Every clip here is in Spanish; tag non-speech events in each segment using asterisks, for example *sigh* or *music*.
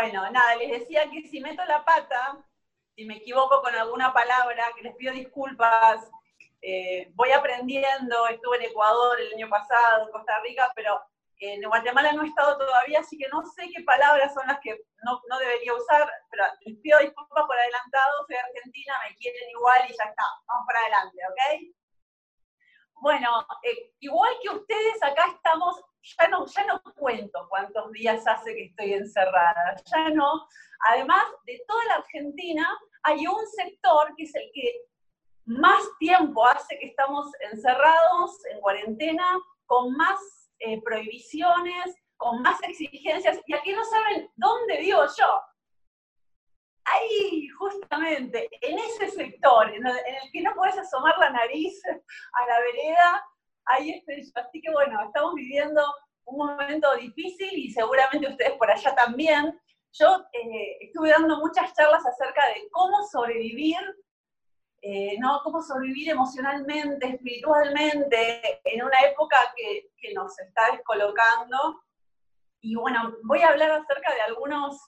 Bueno, nada, les decía que si meto la pata, si me equivoco con alguna palabra, que les pido disculpas, eh, voy aprendiendo, estuve en Ecuador el año pasado, en Costa Rica, pero en Guatemala no he estado todavía, así que no sé qué palabras son las que no, debería usar, pero les pido disculpas por adelantado, soy argentina, me quieren igual y ya está, vamos para adelante, ¿ok? Bueno, eh, igual que ustedes, acá estamos, ya no, ya no cuento cuántos días hace que estoy encerrada, ya no. Además de toda la Argentina, hay un sector que es el que más tiempo hace que estamos encerrados, en cuarentena, con más eh, prohibiciones, con más exigencias, y aquí no saben dónde vivo yo. Ahí, justamente, en ese sector, en el, que no puedes asomar la nariz a la vereda, ahí estoy. Así que bueno, estamos viviendo un momento difícil y seguramente ustedes por allá también. Yo eh, estuve dando muchas charlas acerca de cómo sobrevivir eh, ¿no? Cómo sobrevivir emocionalmente, espiritualmente, en una época que, nos está descolocando. Y bueno, voy a hablar acerca de algunos,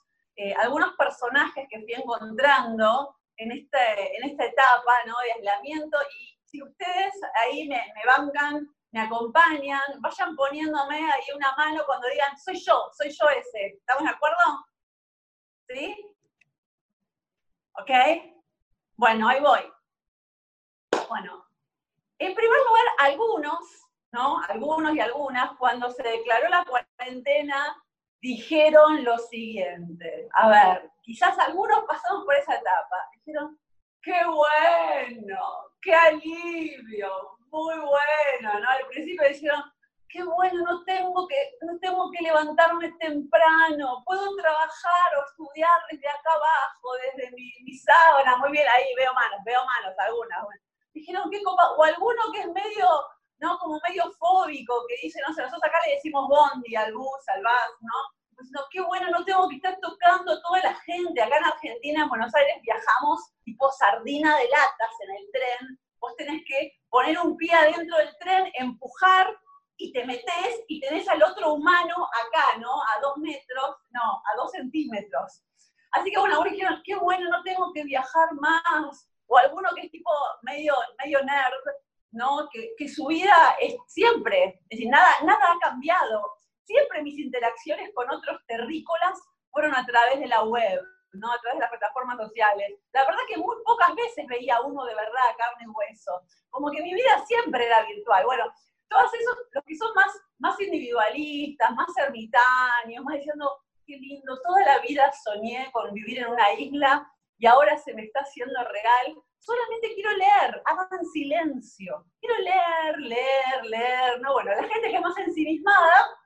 eh, algunos personajes que fui encontrando en, este, en esta etapa ¿no? de aislamiento. Y si ustedes ahí me, me bancan, me acompañan, vayan poniéndome ahí una mano cuando digan, soy yo, soy yo ese. ¿Estamos de acuerdo? ¿Sí? ¿Ok? Bueno, ahí voy. Bueno, en primer lugar, algunos, ¿no? Algunos y algunas, cuando se declaró la cuarentena, dijeron lo siguiente. A ver, quizás algunos pasamos por esa etapa. Dijeron, qué bueno, qué alivio, muy bueno, ¿no? Al principio dijeron, qué bueno, no tengo que, no tengo que levantarme temprano, puedo trabajar o estudiar desde acá abajo, desde mi, mi sábana, muy bien, ahí veo manos, veo manos algunas. Dijeron, ¿qué copa? O alguno que es medio, ¿no? Como medio fóbico, que dice, no sé, nosotros acá le decimos bondi al bus, al bus, ¿no? Pues no, qué bueno, no tengo que estar tocando toda la gente. Acá en Argentina, en Buenos Aires, viajamos tipo sardina de latas en el tren. Vos tenés que poner un pie adentro del tren, empujar y te metés y tenés al otro humano acá, ¿no? A dos metros, no, a dos centímetros. Así que bueno, ahora dijeron, qué bueno, no tengo que viajar más, o alguno que es tipo medio, medio nerd, ¿no? Que, que, su vida es siempre, es decir, nada, nada ha cambiado. Siempre mis interacciones con otros terrícolas fueron a través de la web, ¿no? A través de las plataformas sociales. La verdad que muy pocas veces veía uno de verdad, carne y hueso. Como que mi vida siempre era virtual. Bueno, todos esos, los que son más, más individualistas, más ermitaños, más diciendo, qué lindo, toda la vida soñé con vivir en una isla y ahora se me está haciendo real. Solamente quiero leer, hagan silencio. Quiero leer, leer, leer. No, bueno, la gente que es más ensimismada,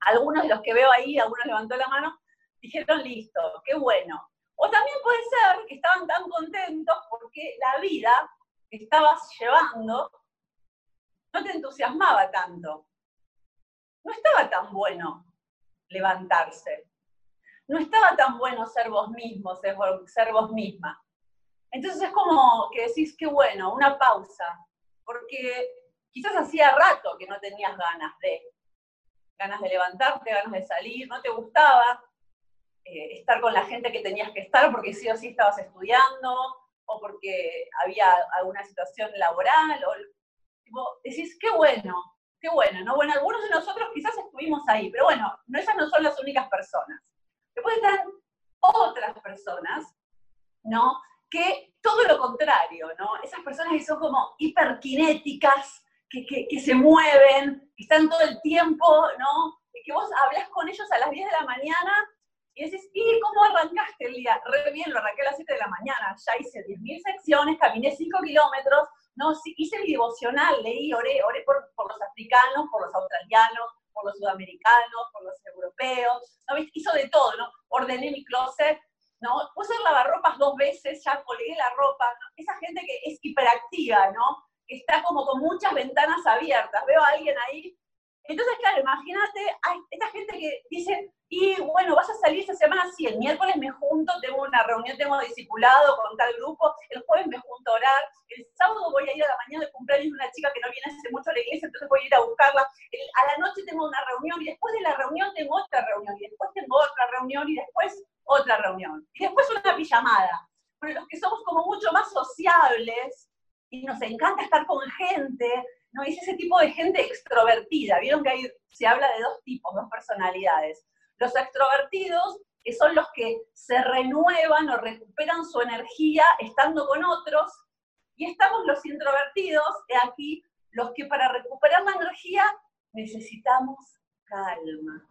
algunos de los que veo ahí, algunos levantó la mano, dijeron, listo, qué bueno. O también puede ser que estaban tan contentos porque la vida que estabas llevando no te entusiasmaba tanto. No estaba tan bueno levantarse no estaba tan bueno ser vos mismo, ser, vos misma. Entonces es como que decís, qué bueno, una pausa, porque quizás hacía rato que no tenías ganas de, ganas de levantarte, ganas de salir, no te gustaba eh, estar con la gente que tenías que estar porque sí o sí estabas estudiando, o porque había alguna situación laboral, o decís, qué bueno, qué bueno, ¿no? Bueno, algunos de nosotros quizás estuvimos ahí, pero bueno, no, esas no son las únicas personas. Después están otras personas, ¿no? Que todo lo contrario, ¿no? Esas personas que son como hiperkinéticas, que, que, se mueven, que están todo el tiempo, ¿no? que vos hablas con ellos a las 10 de la mañana y decís, ¿y cómo arrancaste el día? Re bien, lo arranqué a las 7 de la mañana, ya hice 10.000 secciones, caminé 5 kilómetros, ¿no? hice mi devocional, leí, oré, oré por, por los africanos, por los australianos, por los sudamericanos, por los europeos, ¿no? hizo de todo, ¿no? Ordené mi closet, ¿no? Puse el lavarropas dos veces, ya colgué la ropa, esa gente que es hiperactiva, ¿no? Que está como con muchas ventanas abiertas. Veo a alguien ahí entonces, claro, imagínate, hay esta gente que dice, y bueno, vas a salir esta semana, sí, el miércoles me junto, tengo una reunión, tengo discipulado con tal grupo, el jueves me junto a orar, el sábado voy a ir a la mañana de cumpleaños de una chica que no viene hace mucho a la iglesia, entonces voy a ir a buscarla, a la noche tengo una reunión y después de la reunión tengo otra reunión y después tengo otra reunión y después otra reunión. Y después una pijamada. Pero los que somos como mucho más sociables y nos encanta estar con gente, ¿no? Es ese tipo de gente extrovertida. Vieron que ahí se habla de dos tipos, dos personalidades. Los extrovertidos, que son los que se renuevan o recuperan su energía estando con otros, y estamos los introvertidos, aquí los que para recuperar la energía necesitamos calma,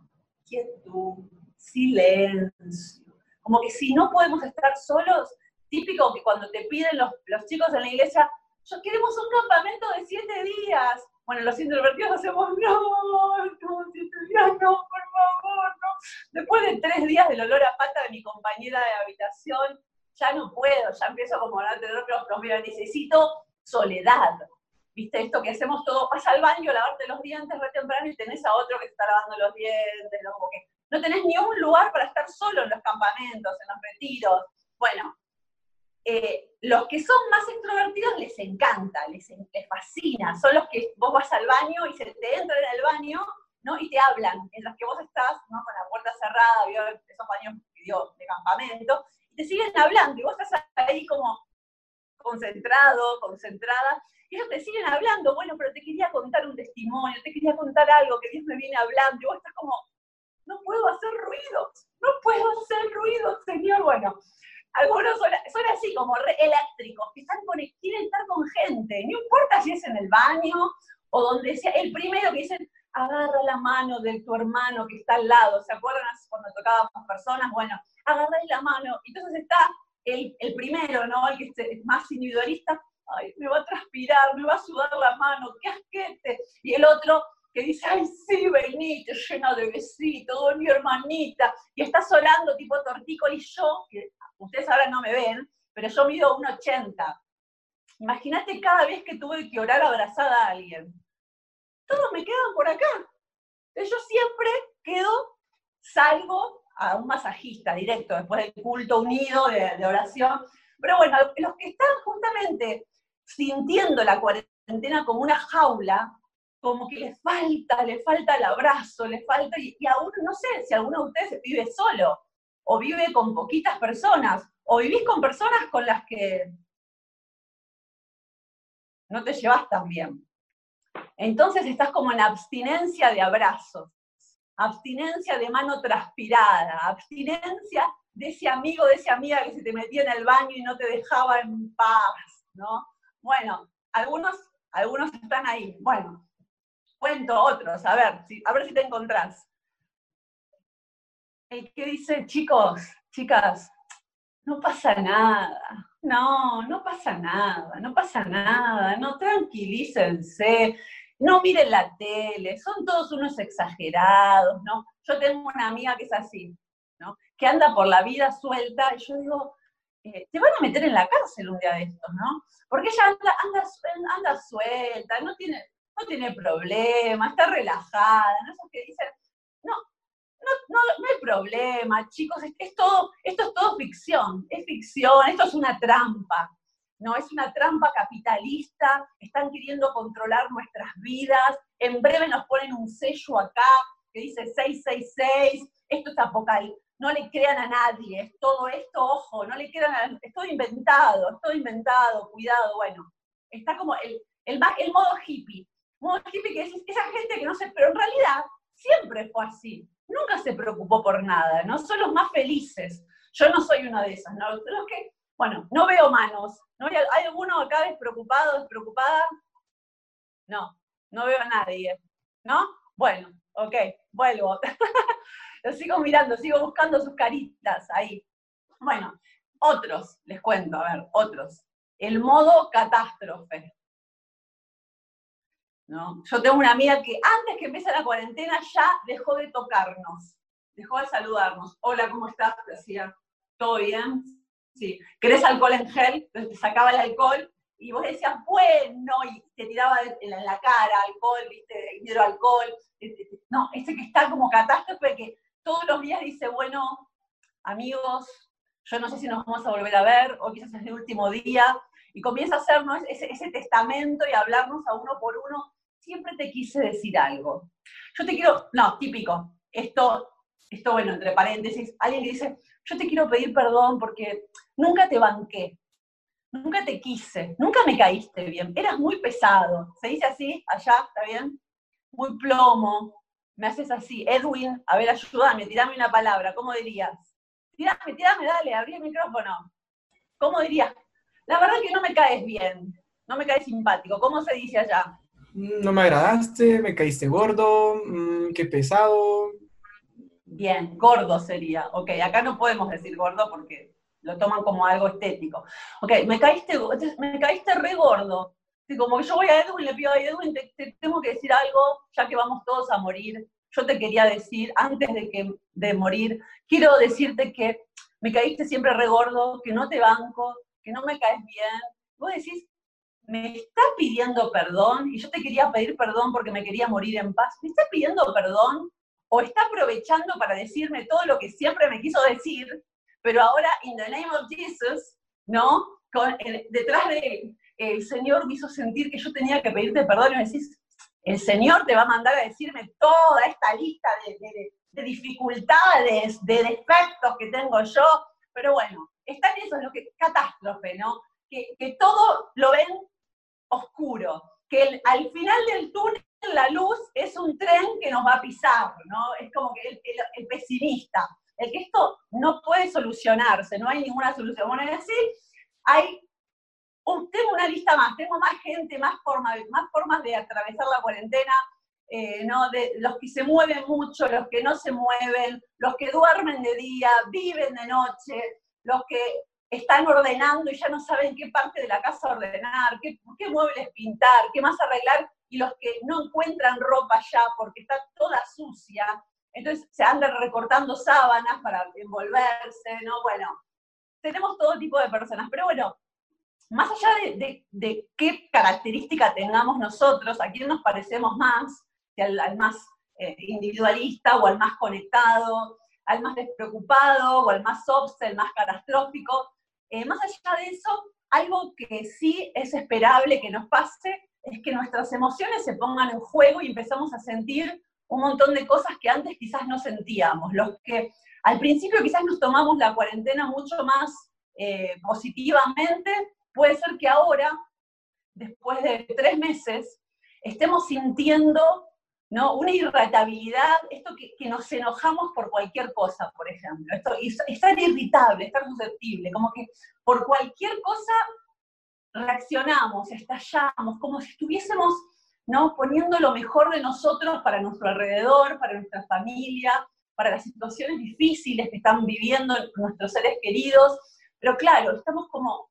quietud, silencio. Como que si no podemos estar solos, típico que cuando te piden los, los chicos en la iglesia, yo queremos un campamento de siete días. Bueno, los introvertidos hacemos, no, no, siete días, no, por favor, no. Después de tres días del olor a pata de mi compañera de habitación, ya no puedo, ya empiezo como a tener los mira, necesito soledad. ¿Viste esto que hacemos todo? Vas al baño, lavarte los dientes re temprano y tenés a otro que está lavando los dientes, como que no tenés ni un lugar para estar solo en los campamentos, en los retiros. Bueno, eh, los que son más extrovertidos les encanta, les, fascina, son los que vos vas al baño y se te entran en el baño, ¿no? Y te hablan, en los que vos estás. Con la puerta cerrada, esos baños de campamento, y te siguen hablando, y vos estás ahí como concentrado, concentrada, y ellos te siguen hablando, bueno, pero te quería contar un testimonio, te quería contar algo que Dios me viene hablando, y vos estás como, no puedo hacer ruidos, no puedo hacer ruidos, Señor, bueno, algunos son, así como re eléctricos, que están con, quieren estar con gente, no importa si es en el baño o donde sea, el primero que dicen, agarra la mano de tu hermano que está al lado, ¿se acuerdan cuando tocábamos personas? Bueno, agarra la mano, entonces está el, el primero, ¿no? El que es más individualista, ay, me va a transpirar, me va a sudar la mano, qué asquete, y el otro que dice, ay, sí, venite, llena de besitos, mi hermanita, y está solando tipo tortícolis, yo, que ustedes ahora no me ven, pero yo mido 1,80. Imagínate cada vez que tuve que orar abrazada a alguien. Todos me quedan por acá. Yo siempre quedo, salgo a un masajista directo después del culto unido de, oración. Pero bueno, los que están justamente sintiendo la cuarentena como una jaula, como que les falta, les falta el abrazo, les falta, y, y aún no sé si alguno de ustedes vive solo, o vive con poquitas personas, o vivís con personas con las que no te llevas tan bien. Entonces estás como en abstinencia de abrazos, abstinencia de mano transpirada, abstinencia de ese amigo, de esa amiga que se te metía en el baño y no te dejaba en paz, ¿no? Bueno, algunos, algunos están ahí. Bueno, cuento otros, a ver, a ver si te encontrás el que dice, chicos, chicas, no pasa nada, no, no pasa nada, no pasa nada, no, tranquilícense, no miren la tele, son todos unos exagerados, ¿no? Yo tengo una amiga que es así, ¿no? Que anda por la vida suelta, y yo digo, eh, te van a meter en la cárcel un día de estos, ¿no? Porque ella anda, anda, suelta, no tiene, no tiene problema, está relajada, ¿no? Esos que dicen, no, no, no, hay problema, chicos, esto es todo ficción, es ficción, esto es una trampa, no es una trampa capitalista, están queriendo controlar nuestras vidas, en breve nos ponen un sello acá que dice 666, esto es apocalipsis, no le crean a nadie, todo esto, ojo, no le crean a es todo inventado, es todo inventado, cuidado, bueno, está como el modo hippie, modo hippie que es esa gente que no sé, pero en realidad siempre fue así nunca se preocupó por nada, ¿no? Son los más felices. Yo no soy una de esas, ¿no? Los que, bueno, no veo manos. ¿no? ¿Hay alguno acá despreocupado, despreocupada? No, no veo a nadie, ¿no? Bueno, ok, vuelvo. *laughs* Lo sigo mirando, sigo buscando sus caritas ahí. Bueno, otros, les cuento, a ver, otros. El modo catástrofe. Yo tengo una amiga que antes que empiece la cuarentena ya dejó de tocarnos, dejó de saludarnos. Hola, ¿cómo estás? Te decía, ¿todo bien? Sí. ¿Querés alcohol en gel? Entonces te sacaba el alcohol y vos decías, bueno, y te tiraba en la cara alcohol, viste, hidroalcohol. No, ese que está como catástrofe que todos los días dice, bueno, amigos, yo no sé si nos vamos a volver a ver, o quizás es el último día, y comienza a hacernos ese, ese testamento y hablarnos a uno por uno siempre te quise decir algo. Yo te quiero, no, típico, esto, esto bueno, entre paréntesis, alguien que dice, yo te quiero pedir perdón porque nunca te banqué, nunca te quise, nunca me caíste bien, eras muy pesado, ¿se dice así allá? ¿Está bien? Muy plomo, me haces así, Edwin, a ver, ayúdame, tirame una palabra, ¿cómo dirías? Tirame, tirame, dale, abrí el micrófono. ¿Cómo dirías? La verdad que no me caes bien, no me caes simpático, ¿cómo se dice allá? No me agradaste, me caíste gordo, mm, qué pesado. Bien, gordo sería. Ok, acá no podemos decir gordo porque lo toman como algo estético. Ok, me caíste, me caíste re gordo. como que yo voy a Edwin y le pido a Edwin, te, tengo que decir algo, ya que vamos todos a morir. Yo te quería decir, antes de, que, de morir, quiero decirte que me caíste siempre re gordo, que no te banco, que no me caes bien. Vos decís, me está pidiendo perdón y yo te quería pedir perdón porque me quería morir en paz. ¿Me está pidiendo perdón o está aprovechando para decirme todo lo que siempre me quiso decir pero ahora, in the name of Jesus, ¿no? detrás de él, el Señor me hizo sentir que yo tenía que pedirte perdón y me decís, el Señor te va a mandar a decirme toda esta lista de, dificultades, de defectos que tengo yo, pero bueno, está en eso, que, catástrofe, ¿no? Que, todo lo ven oscuro, que al final del túnel la luz es un tren que nos va a pisar, ¿no? Es como que el pesimista el que esto no puede solucionarse, no hay ninguna solución. Bueno, es decir, hay tengo una lista más, tengo más gente, más, forma, más formas de atravesar la cuarentena, eh, ¿no? de los que se mueven mucho, los que no se mueven, los que duermen de día, viven de noche, los que están ordenando y ya no saben qué parte de la casa ordenar, qué, muebles pintar, qué más arreglar, y los que no encuentran ropa ya porque está toda sucia, entonces se andan recortando sábanas para envolverse, ¿no? Bueno, tenemos todo tipo de personas, pero bueno, más allá de, qué característica tengamos nosotros, a quién nos parecemos más, que al, más eh, individualista o al más conectado, al más despreocupado o al más obse, el más catastrófico, eh, más allá de eso, algo que sí es esperable que nos pase es que nuestras emociones se pongan en juego y empezamos a sentir un montón de cosas que antes quizás no sentíamos, los que al principio quizás nos tomamos la cuarentena mucho más eh, positivamente, puede ser que ahora, después de tres meses, estemos sintiendo ¿no? una irritabilidad, esto que, nos enojamos por cualquier cosa, por ejemplo, esto, estar irritable, estar susceptible, como que por cualquier cosa reaccionamos, estallamos, como si estuviésemos ¿no? Poniendo lo mejor de nosotros para nuestro alrededor, para nuestra familia, para las situaciones difíciles que están viviendo nuestros seres queridos. Pero claro, estamos como,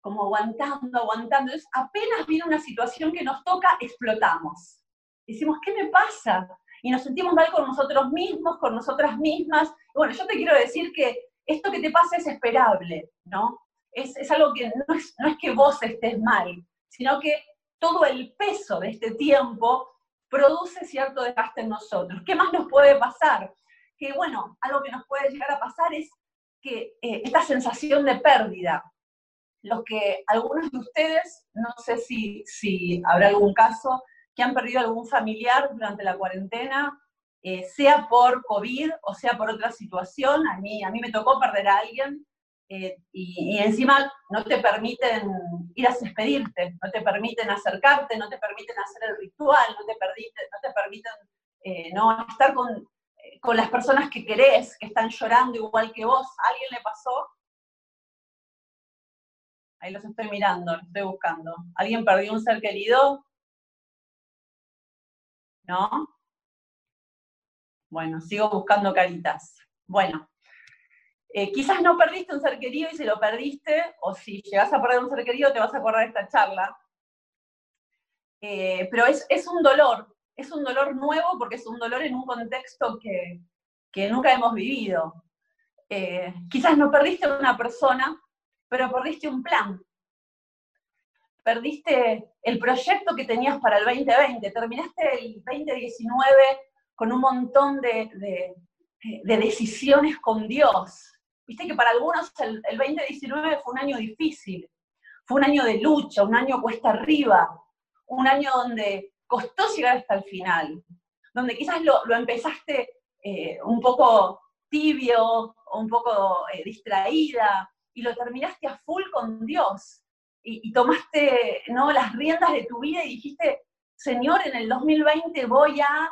como aguantando, aguantando. Entonces, apenas viene una situación que nos toca, explotamos. Decimos, ¿qué me pasa? Y nos sentimos mal con nosotros mismos, con nosotras mismas. bueno, yo te quiero decir que esto que te pasa es esperable, ¿no? Es, es algo que no es, no es que vos estés mal, sino que todo el peso de este tiempo produce cierto desgaste en nosotros. ¿Qué más nos puede pasar? Que bueno, algo que nos puede llegar a pasar es que eh, esta sensación de pérdida, los que algunos de ustedes, no sé si, si habrá algún caso, que han perdido algún familiar durante la cuarentena, eh, sea por COVID o sea por otra situación, a mí, a mí me tocó perder a alguien, eh, y, encima no te permiten ir a despedirte, no te permiten acercarte, no te permiten hacer el ritual, no te, permiten, eh, no estar con, con, las personas que querés, que están llorando igual que vos. ¿A alguien le pasó? Ahí los estoy mirando, los estoy buscando. ¿Alguien perdió un ser querido? ¿No? Bueno, sigo buscando caritas. Bueno, eh, quizás no perdiste un ser querido y si lo perdiste, o si llegas a perder un ser querido, te vas a acordar de esta charla. Eh, pero es, un dolor, es un dolor nuevo porque es un dolor en un contexto que, nunca hemos vivido. Eh, quizás no perdiste una persona, pero perdiste un plan. Perdiste el proyecto que tenías para el 2020, terminaste el 2019 con un montón de decisiones con Dios, Viste que para algunos el, 2019 fue un año difícil, fue un año de lucha, un año cuesta arriba, un año donde costó llegar hasta el final, donde quizás lo, empezaste eh, un poco tibio un poco eh, distraída, y lo terminaste a full con Dios. Y, tomaste ¿no? las riendas de tu vida y dijiste, Señor, en el 2020 voy a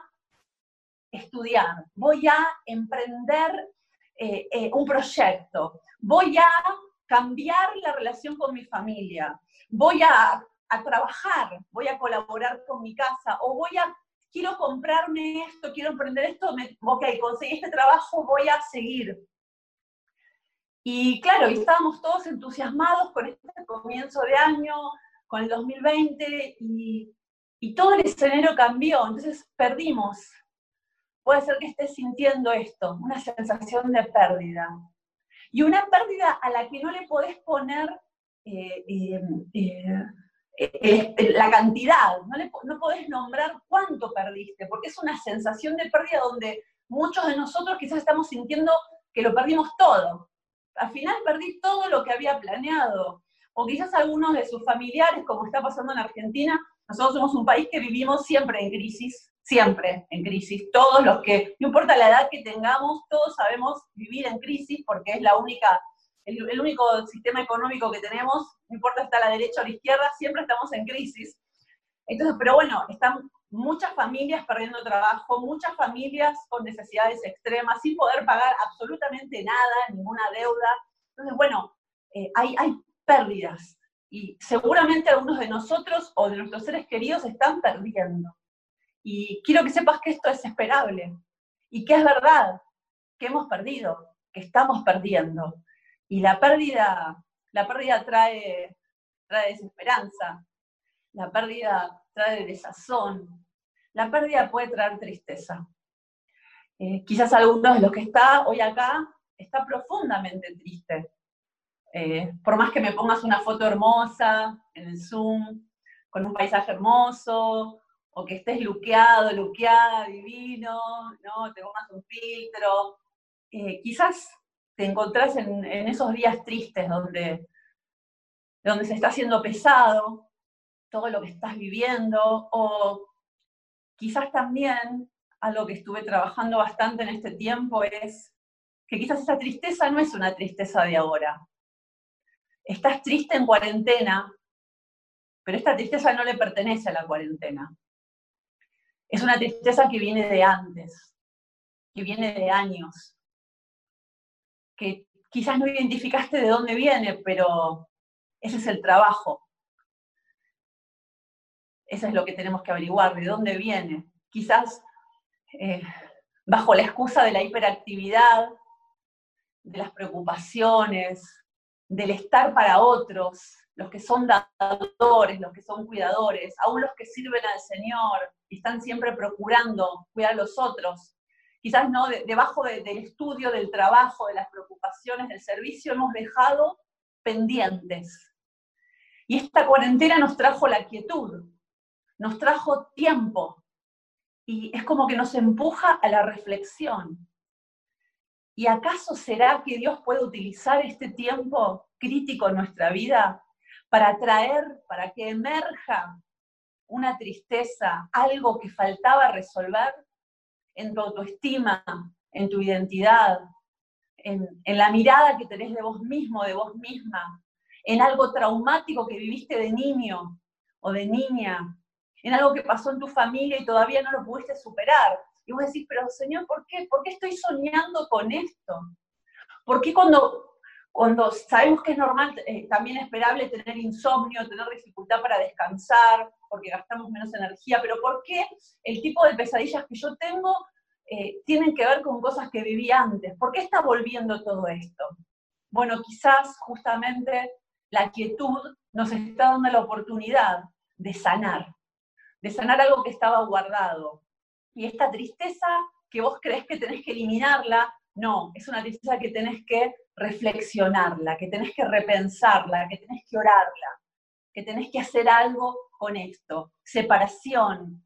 estudiar, voy a emprender eh, eh, un proyecto, voy a cambiar la relación con mi familia, voy a, a, trabajar, voy a colaborar con mi casa, o voy a, quiero comprarme esto, quiero emprender esto, ok, conseguí este trabajo, voy a seguir. Y claro, estábamos todos entusiasmados con este comienzo de año, con el 2020, y, y todo el escenario cambió, entonces perdimos. Puede ser que estés sintiendo esto, una sensación de pérdida. Y una pérdida a la que no le podés poner eh, eh, eh, la cantidad, no, le, no podés nombrar cuánto perdiste, porque es una sensación de pérdida donde muchos de nosotros quizás estamos sintiendo que lo perdimos todo al final perdí todo lo que había planeado. O quizás algunos de sus familiares, como está pasando en Argentina, nosotros somos un país que vivimos siempre en crisis, siempre en crisis. Todos los que, no importa la edad que tengamos, todos sabemos vivir en crisis porque es la única, el, el único sistema económico que tenemos, no importa si está la derecha o la izquierda, siempre estamos en crisis. Entonces, pero bueno, están muchas familias perdiendo trabajo, muchas familias con necesidades extremas, sin poder pagar absolutamente nada, ninguna deuda. Entonces, bueno, eh, hay, hay pérdidas y seguramente algunos de nosotros o de nuestros seres queridos están perdiendo. Y quiero que sepas que esto es esperable y que es verdad, que hemos perdido, que estamos perdiendo. Y la pérdida, la pérdida trae, trae desesperanza, la pérdida trae desazón, la pérdida puede traer tristeza. Eh, quizás algunos de los que está hoy acá está profundamente triste. Eh, por más que me pongas una foto hermosa en el Zoom, con un paisaje hermoso, o que estés luqueado, luqueada, divino, ¿no? te pongas un filtro, eh, quizás te encontrás en, en, esos días tristes donde, donde se está haciendo pesado todo lo que estás viviendo, o Quizás también algo que estuve trabajando bastante en este tiempo es que quizás esa tristeza no es una tristeza de ahora. Estás triste en cuarentena, pero esta tristeza no le pertenece a la cuarentena. Es una tristeza que viene de antes, que viene de años, que quizás no identificaste de dónde viene, pero ese es el trabajo. Eso es lo que tenemos que averiguar, de dónde viene. Quizás eh, bajo la excusa de la hiperactividad, de las preocupaciones, del estar para otros, los que son dadores, los que son cuidadores, aún los que sirven al Señor y están siempre procurando cuidar a los otros. Quizás no, debajo del estudio, del trabajo, de las preocupaciones, del servicio, hemos dejado pendientes. Y esta cuarentena nos trajo la quietud, nos trajo tiempo y es como que nos empuja a la reflexión. ¿Y acaso será que Dios puede utilizar este tiempo crítico en nuestra vida para traer, para que emerja una tristeza, algo que faltaba resolver en tu autoestima, en tu identidad, en, en, la mirada que tenés de vos mismo, de vos misma, en algo traumático que viviste de niño o de niña, en algo que pasó en tu familia y todavía no lo pudiste superar. Y vos decís, pero Señor, ¿por qué? ¿Por qué estoy soñando con esto? ¿Por qué cuando, cuando sabemos que es normal, eh, también esperable tener insomnio, tener dificultad para descansar, porque gastamos menos energía, pero ¿por qué el tipo de pesadillas que yo tengo eh, tienen que ver con cosas que viví antes? ¿Por qué está volviendo todo esto? Bueno, quizás justamente la quietud nos está dando la oportunidad de sanar, de sanar algo que estaba guardado. Y esta tristeza que vos crees que tenés que eliminarla, no, es una tristeza que tenés que reflexionarla, que tenés que repensarla, que tenés que orarla, que tenés que hacer algo con esto. Separación,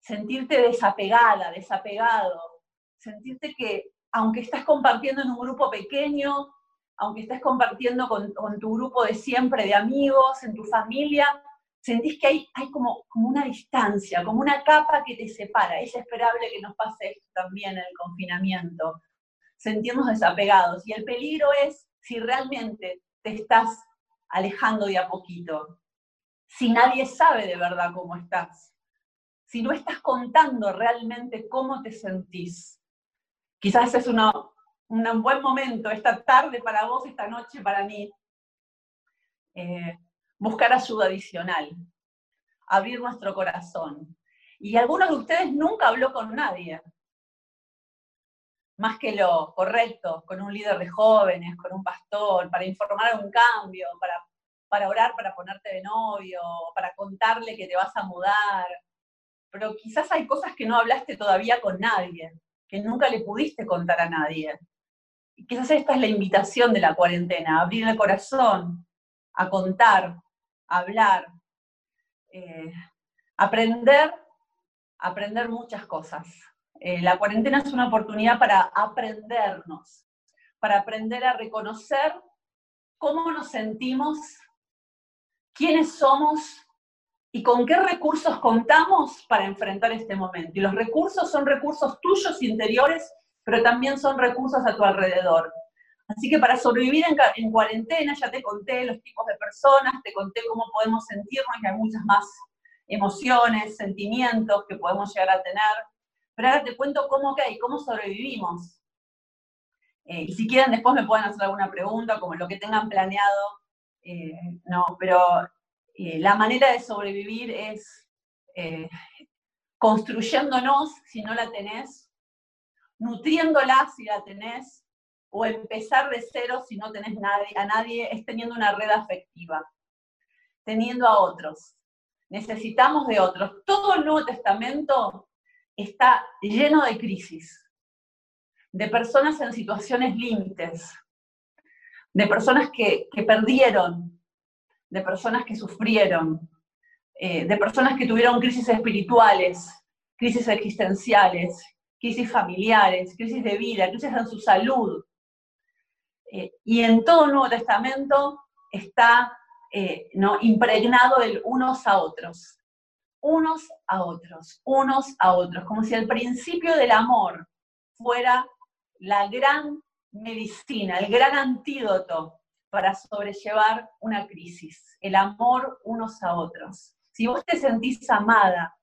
sentirte desapegada, desapegado, sentirte que aunque estás compartiendo en un grupo pequeño, aunque estés compartiendo con, con, tu grupo de siempre, de amigos, en tu familia, sentís que hay, hay como, como una distancia, como una capa que te separa. Es esperable que nos pase esto también en el confinamiento. sentirnos desapegados. Y el peligro es si realmente te estás alejando de a poquito, si nadie sabe de verdad cómo estás, si no estás contando realmente cómo te sentís. Quizás es un buen momento, esta tarde para vos, esta noche para mí, eh, buscar ayuda adicional, abrir nuestro corazón. Y algunos de ustedes nunca habló con nadie, más que lo correcto, con un líder de jóvenes, con un pastor, para informar un cambio, para, para orar, para ponerte de novio, para contarle que te vas a mudar. Pero quizás hay cosas que no hablaste todavía con nadie, que nunca le pudiste contar a nadie. Quizás esta es la invitación de la cuarentena, abrir el corazón, a contar, hablar, eh, aprender, aprender muchas cosas. Eh, la cuarentena es una oportunidad para aprendernos, para aprender a reconocer cómo nos sentimos, quiénes somos y con qué recursos contamos para enfrentar este momento. Y los recursos son recursos tuyos interiores, pero también son recursos a tu alrededor. Así que para sobrevivir en, cuarentena, ya te conté los tipos de personas, te conté cómo podemos sentirnos, que hay muchas más emociones, sentimientos que podemos llegar a tener. Pero ahora te cuento cómo, okay, cómo sobrevivimos. Eh, y si quieren, después me pueden hacer alguna pregunta, como lo que tengan planeado. Eh, no, pero eh, la manera de sobrevivir es construyéndonos, si no la tenés, nutriéndola, si la tenés, o empezar de cero si no tenés a nadie, es teniendo una red afectiva, teniendo a otros. Necesitamos de otros. Todo el Nuevo Testamento está lleno de crisis, de personas en situaciones límites, de personas que, perdieron, de personas que sufrieron, eh, de personas que tuvieron crisis espirituales, crisis existenciales, crisis familiares, crisis de vida, crisis en su salud. Eh, y en todo el Nuevo Testamento está eh, ¿no? impregnado del unos a otros unos a otros, unos a otros, como si el principio del amor fuera la gran medicina, el gran antídoto para sobrellevar una crisis, el amor unos a otros. Si vos te sentís amada,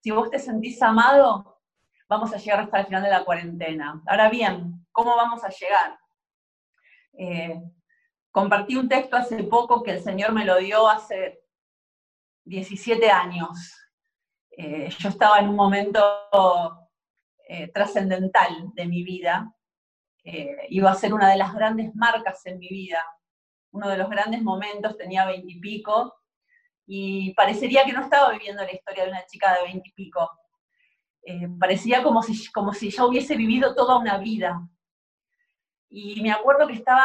si vos te sentís amado, vamos a llegar hasta el final de la cuarentena. Ahora bien, ¿cómo vamos a llegar? Eh, compartí un texto hace poco que el Señor me lo dio hace 17 años. Eh, yo estaba en un momento eh, trascendental de mi vida, eh, iba a ser una de las grandes marcas en mi vida, uno de los grandes momentos, tenía veintipico, y, parecería que no estaba viviendo la historia de una chica de veintipico. parecía como si, como si yo hubiese vivido toda una vida. Y me acuerdo que estaba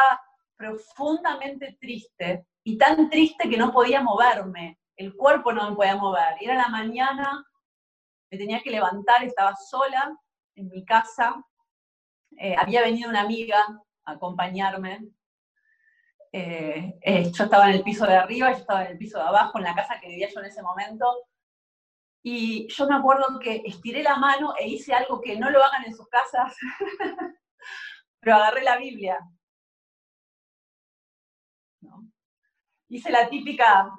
profundamente triste, y tan triste que no podía moverme el cuerpo no me podía mover. Era la mañana, me tenía que levantar, estaba sola en mi casa. Eh, había venido una amiga a acompañarme. Eh, eh, yo estaba en el piso de arriba, yo estaba en el piso de abajo, en la casa que vivía yo en ese momento. Y yo me acuerdo que estiré la mano e hice algo que no lo hagan en sus casas, *laughs* pero agarré la Biblia. Hice la típica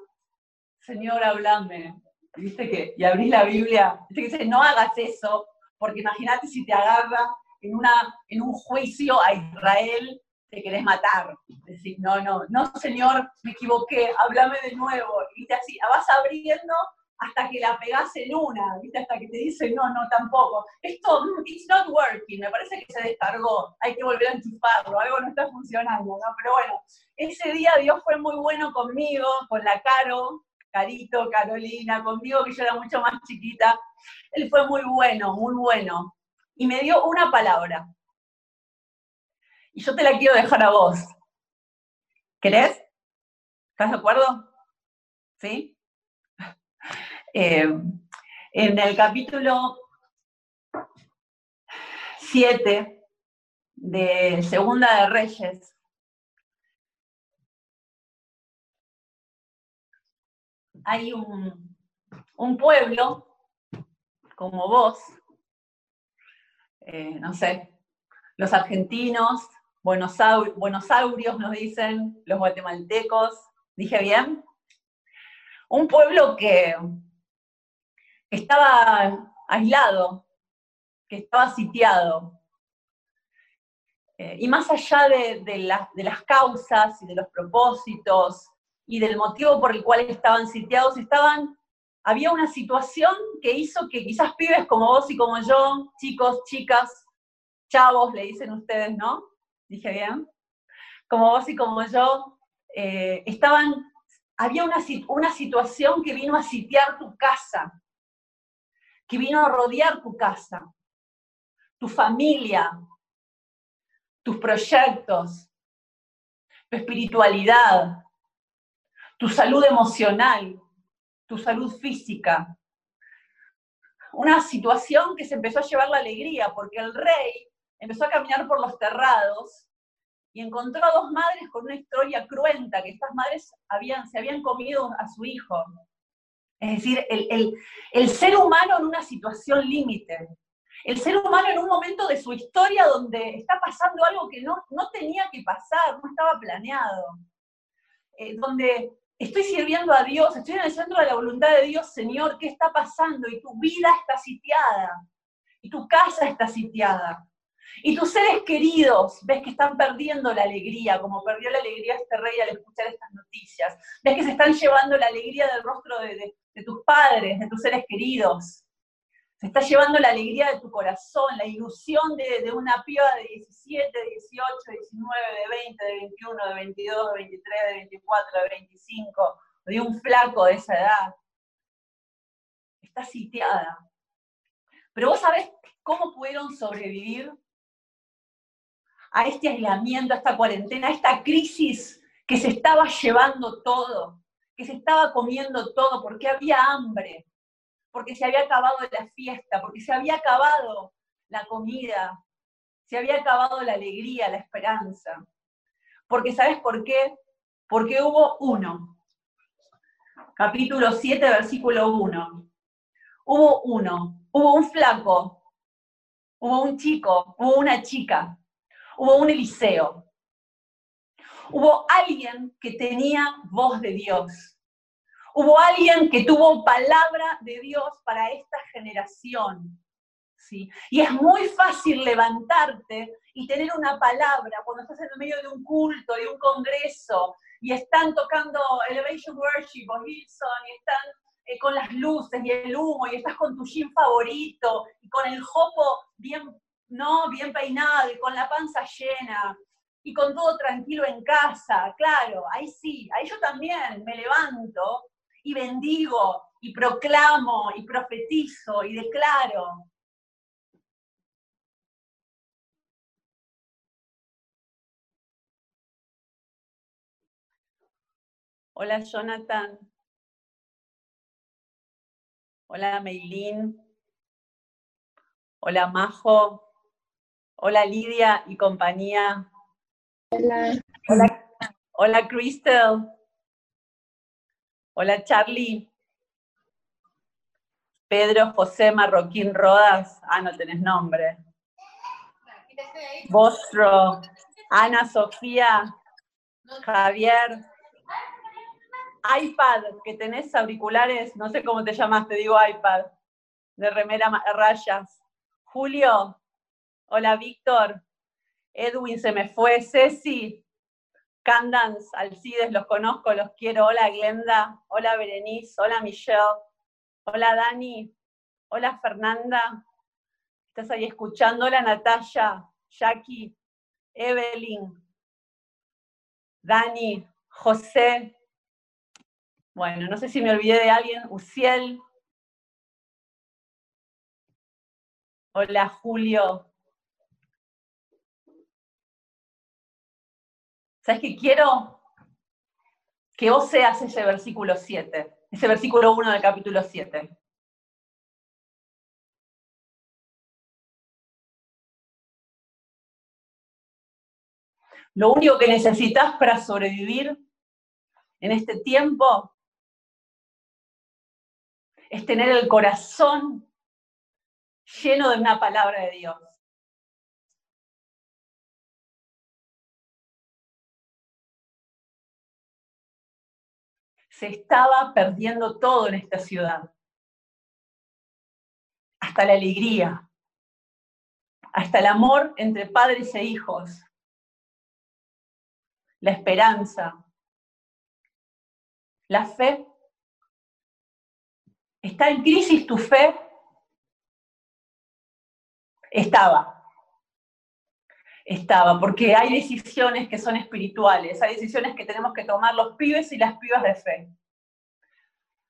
Señor, hablame. Viste que, y abrís la Biblia, que dice, no hagas eso, porque imagínate si te agarra en, una, en un juicio a Israel, te querés matar. Decís, no, no, no, Señor, me equivoqué, háblame de nuevo. Y viste así, vas abriendo hasta que la pegás en una, ¿viste? Hasta que te dice, no, no, tampoco. Esto, mm, it's not working, me parece que se descargó, hay que volver a enchufarlo, algo no está funcionando, ¿no? Pero bueno, ese día Dios fue muy bueno conmigo, con la Caro, Carito, Carolina, conmigo, que yo era mucho más chiquita. Él fue muy bueno, muy bueno. Y me dio una palabra. Y yo te la quiero dejar a vos. ¿Querés? ¿Estás de acuerdo? ¿Sí? Eh, en el capítulo 7 de Segunda de Reyes, hay un, pueblo como vos, eh, no sé, los argentinos, buenosaurios nos dicen, los guatemaltecos, ¿dije bien? Un pueblo que estaba aislado, que estaba sitiado. Eh, y más allá de, de las causas y de los propósitos y del motivo por el cual estaban sitiados, estaban, había una situación que hizo que quizás pibes como vos y como yo, chicos, chicas, chavos, le dicen ustedes, ¿no? Dije bien. Como vos y como yo, eh, estaban, había una, una situación que vino a sitiar tu casa, que vino a rodear tu casa, tu familia, tus proyectos, tu espiritualidad, tu salud emocional, tu salud física. Una situación que se empezó a llevar la alegría, porque el rey empezó a caminar por los terrados y encontró a dos madres con una historia cruenta, que estas madres habían, se habían comido a su hijo. Es decir, el, el ser humano en una situación límite, el ser humano en un momento de su historia donde está pasando algo que no, no tenía que pasar, no estaba planeado, eh, donde estoy sirviendo a Dios, estoy en el centro de la voluntad de Dios, Señor, ¿qué está pasando? Y tu vida está sitiada, y tu casa está sitiada. Y tus seres queridos, ves que están perdiendo la alegría, como perdió la alegría este rey al escuchar estas noticias. Ves que se están llevando la alegría del rostro de, de tus padres, de tus seres queridos. Se está llevando la alegría de tu corazón, la ilusión de, una piba de 17, de 18, de 19, de 20, de 21, de 22, de 23, de 24, de 25, de un flaco de esa edad. Está sitiada. Pero vos sabés cómo pudieron sobrevivir a este aislamiento, a esta cuarentena, a esta crisis que se estaba llevando todo, que se estaba comiendo todo, porque había hambre, porque se había acabado la fiesta, porque se había acabado la comida, se había acabado la alegría, la esperanza. Porque ¿sabes por qué? Porque hubo uno. Capítulo 7, versículo 1. Hubo uno, hubo un flaco, hubo un chico, hubo una chica, hubo un Eliseo. Hubo alguien que tenía voz de Dios Hubo alguien que tuvo palabra de Dios para esta generación. ¿sí? Y es muy fácil levantarte y tener una palabra cuando estás en el medio de un culto, de un congreso, y están tocando Elevation Worship o Hilson, y están eh, con las luces y el humo, y estás con tu jean favorito, y con el jopo bien, ¿no? bien peinado, y con la panza llena, y con todo tranquilo en casa, claro, ahí sí, ahí yo también me levanto y bendigo y proclamo y profetizo y declaro. Hola Jonathan. Hola Meilín. Hola Majo. Hola Lidia y compañía. Hola. Hola, *laughs* hola Crystal. Hola Charlie. Pedro José Marroquín Rodas. Ah, no tenés nombre. Bostro. Ana Sofía. Javier. iPad, que tenés auriculares, no sé cómo te llamas, te digo iPad, de remera rayas. Julio, hola Víctor, Edwin se me fue, Ceci, Candance, Alcides, los conozco, los quiero. Hola Glenda, hola Berenice, hola Michelle, hola Dani, hola Fernanda. ¿Estás ahí escuchando? Hola Natalia, Jackie, Evelyn, Dani, José. Bueno, no sé si me olvidé de alguien. Uciel. Hola Julio, ¿Sabes qué quiero? Que vos seas ese versículo 7, ese versículo 1 del capítulo 7. Lo único que necesitas para sobrevivir en este tiempo es tener el corazón lleno de una palabra de Dios. Se estaba perdiendo todo en esta ciudad. Hasta la alegría, hasta el amor entre padres e hijos, la esperanza, la fe. ¿Está en crisis tu fe? Estaba estaba, porque hay decisiones que son espirituales, hay decisiones que tenemos que tomar los pibes y las pibas de fe.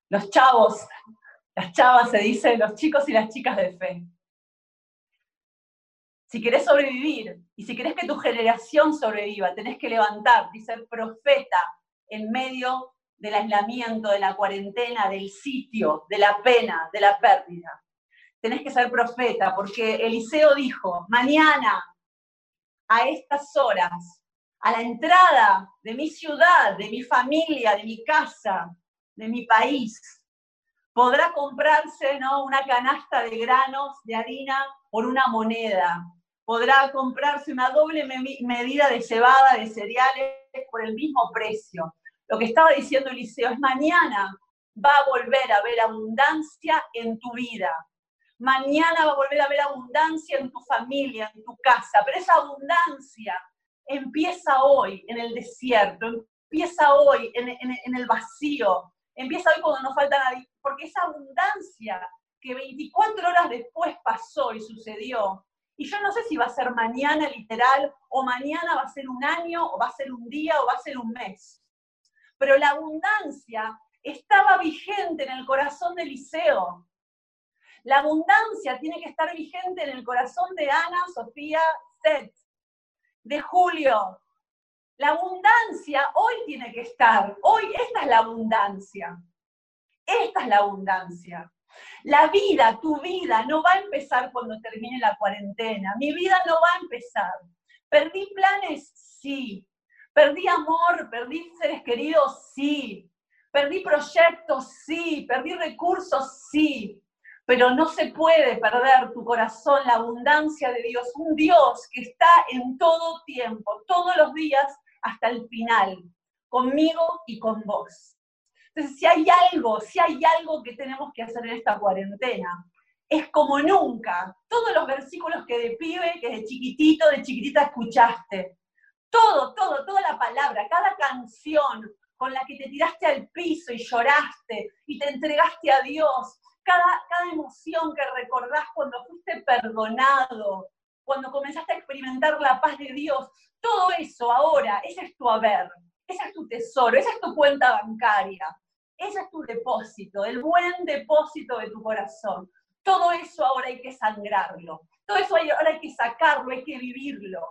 Los chavos, las chavas se dice, los chicos y las chicas de fe. Si querés sobrevivir y si querés que tu generación sobreviva, tenés que levantarte y ser profeta en medio del aislamiento, de la cuarentena, del sitio, de la pena, de la pérdida. Tenés que ser profeta porque Eliseo dijo, mañana a estas horas, a la entrada de mi ciudad, de mi familia, de mi casa, de mi país, podrá comprarse ¿no? una canasta de granos de harina por una moneda, podrá comprarse una doble medida de cebada, de cereales, por el mismo precio. Lo que estaba diciendo Eliseo es mañana va a volver a haber abundancia en tu vida. Mañana va a volver a haber abundancia en tu familia, en tu casa, pero esa abundancia empieza hoy en el desierto, empieza hoy en, el vacío, empieza hoy cuando no falta nadie, porque esa abundancia que 24 horas después pasó y sucedió, y yo no sé si va a ser mañana literal, o mañana va a ser un año, o va a ser un día, o va a ser un mes. Pero la abundancia estaba vigente en el corazón de Eliseo. La abundancia tiene que estar vigente en el corazón de Ana, Sofía, Seth, de Julio. La abundancia hoy tiene que estar. Hoy esta es la abundancia. Esta es la abundancia. La vida, tu vida, no va a empezar cuando termine la cuarentena. Mi vida no va a empezar. ¿Perdí planes? Sí. ¿Perdí amor? ¿Perdí seres queridos? Sí. ¿Perdí proyectos? Sí. ¿Perdí recursos? Sí pero no se puede perder tu corazón, la abundancia de Dios, un Dios que está en todo tiempo, todos los días hasta el final, conmigo y con vos. Entonces, si hay algo, si hay algo que tenemos que hacer en esta cuarentena, es como nunca, todos los versículos que de pibe, que de chiquitito, de chiquitita escuchaste, todo, todo, toda la palabra, cada canción con la que te tiraste al piso y lloraste y te entregaste a Dios, cada, emoción que recordás cuando fuiste perdonado, cuando comenzaste a experimentar la paz de Dios, todo eso ahora, ese es tu haber, ese es tu tesoro, esa es tu cuenta bancaria, ese es tu depósito, el buen depósito de tu corazón. Todo eso ahora hay que sangrarlo, todo eso ahora hay que sacarlo, hay que vivirlo.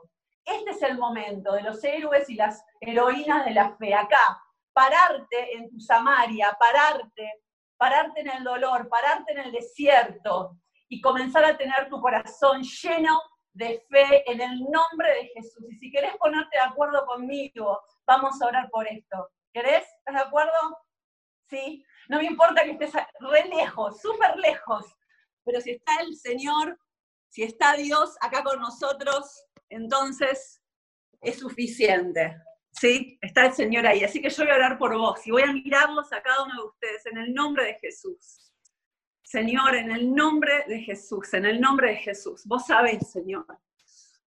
Este es el momento de los héroes y las heroínas de la fe. Acá, pararte en tu Samaria, pararte pararte en el dolor, pararte en el desierto y comenzar a tener tu corazón lleno de fe en el nombre de Jesús. Y si querés ponerte de acuerdo conmigo, vamos a orar por esto. ¿Querés? ¿Estás de acuerdo? Sí. No me importa que estés re lejos, súper lejos, pero si está el Señor, si está Dios acá con nosotros, entonces es suficiente. ¿Sí? Está el Señor ahí. Así que yo voy a orar por vos y voy a mirarlos a cada uno de ustedes en el nombre de Jesús. Señor, en el nombre de Jesús, en el nombre de Jesús. Vos sabés, Señor.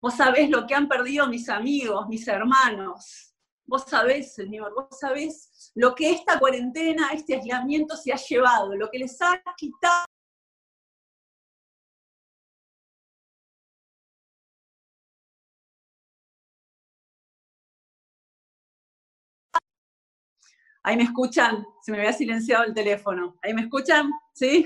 Vos sabés lo que han perdido mis amigos, mis hermanos. Vos sabés, Señor, vos sabés lo que esta cuarentena, este aislamiento se ha llevado, lo que les ha quitado Ahí me escuchan, se me había silenciado el teléfono. Ahí me escuchan, ¿sí?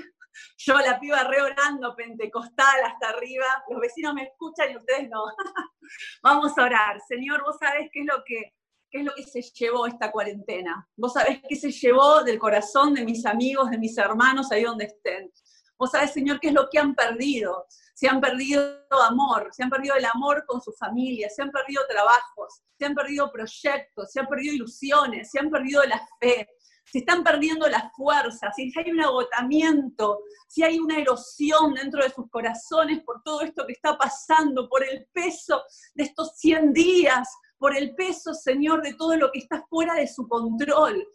Yo la piba reorando, pentecostal hasta arriba, los vecinos me escuchan y ustedes no. *laughs* Vamos a orar. Señor, vos sabés qué es lo que qué es lo que se llevó esta cuarentena. Vos sabés qué se llevó del corazón de mis amigos, de mis hermanos, ahí donde estén. Vos sabés, Señor, qué es lo que han perdido se han perdido amor, se han perdido el amor con su familia, se han perdido trabajos, se han perdido proyectos, se han perdido ilusiones, se han perdido la fe, se están perdiendo las fuerzas, si hay un agotamiento, si hay una erosión dentro de sus corazones por todo esto que está pasando, por el peso de estos 100 días, por el peso, Señor, de todo lo que está fuera de su control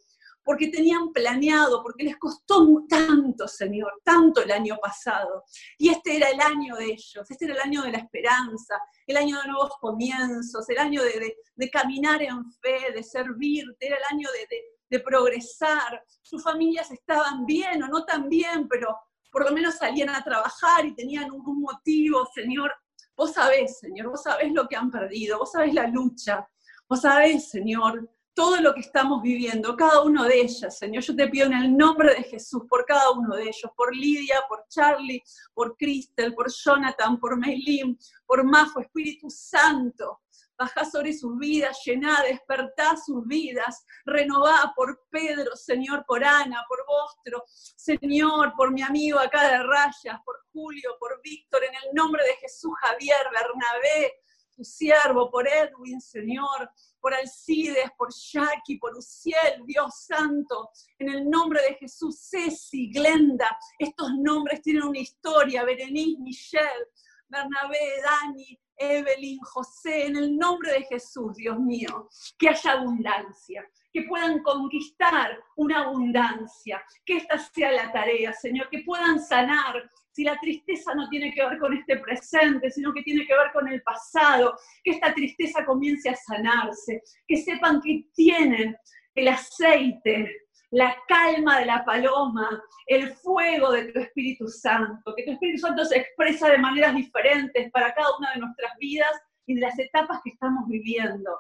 porque tenían planeado, porque les costó tanto, Señor, tanto el año pasado. Y este era el año de ellos, este era el año de la esperanza, el año de nuevos comienzos, el año de, caminar en fe, de servirte, era el año de, de progresar. Sus familias estaban bien o no tan bien, pero por lo menos salían a trabajar y tenían un, motivo, Señor. Vos sabés, Señor, vos sabés lo que han perdido, vos sabés la lucha, vos sabés, Señor, todo lo que estamos viviendo, cada uno de ellas, Señor. Yo te pido en el nombre de Jesús por cada uno de ellos, por Lidia, por Charlie, por Crystal, por Jonathan, por Meilín, por Majo, Espíritu Santo. Bajá sobre sus vidas, llená, despertá sus vidas, renová por Pedro, Señor, por Ana, por Vostro, Señor, por mi amigo acá de Rayas, por Julio, por Víctor, en el nombre de Jesús, Javier, Bernabé, tu siervo, por Edwin, Señor, por Alcides, por Jackie, por Uciel, Dios Santo, en el nombre de Jesús, Ceci, Glenda, estos nombres tienen una historia, Berenice, Michelle, Bernabé, Dani, Evelyn, José, en el nombre de Jesús, Dios mío, que haya abundancia, que puedan conquistar una abundancia, que esta sea la tarea, Señor, que puedan sanar. Si la tristeza no tiene que ver con este presente, sino que tiene que ver con el pasado, que esta tristeza comience a sanarse, que sepan que tienen el aceite la calma de la paloma, el fuego de tu Espíritu Santo, que tu Espíritu Santo se expresa de maneras diferentes para cada una de nuestras vidas y de las etapas que estamos viviendo,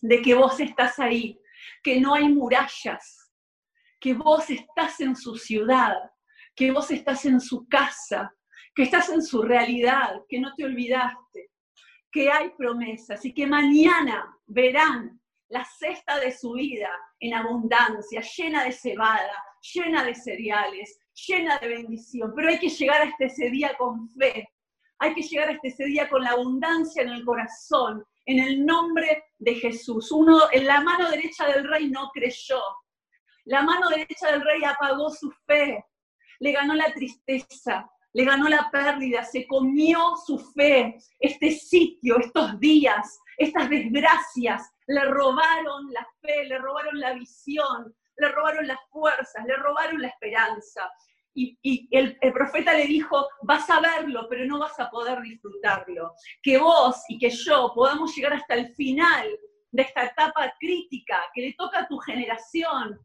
de que vos estás ahí, que no hay murallas, que vos estás en su ciudad, que vos estás en su casa, que estás en su realidad, que no te olvidaste, que hay promesas y que mañana verán la cesta de su vida en abundancia, llena de cebada, llena de cereales, llena de bendición. Pero hay que llegar hasta ese día con fe, hay que llegar hasta ese día con la abundancia en el corazón, en el nombre de Jesús. Uno en la mano derecha del rey no creyó, la mano derecha del rey apagó su fe, le ganó la tristeza, le ganó la pérdida, se comió su fe, este sitio, estos días, estas desgracias, le robaron la fe, le robaron la visión, le robaron las fuerzas, le robaron la esperanza. Y, el, el, profeta le dijo, vas a verlo, pero no vas a poder disfrutarlo. Que vos y que yo podamos llegar hasta el final de esta etapa crítica que le toca a tu generación,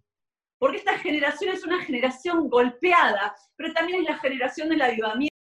porque esta generación es una generación golpeada, pero también es la generación del avivamiento.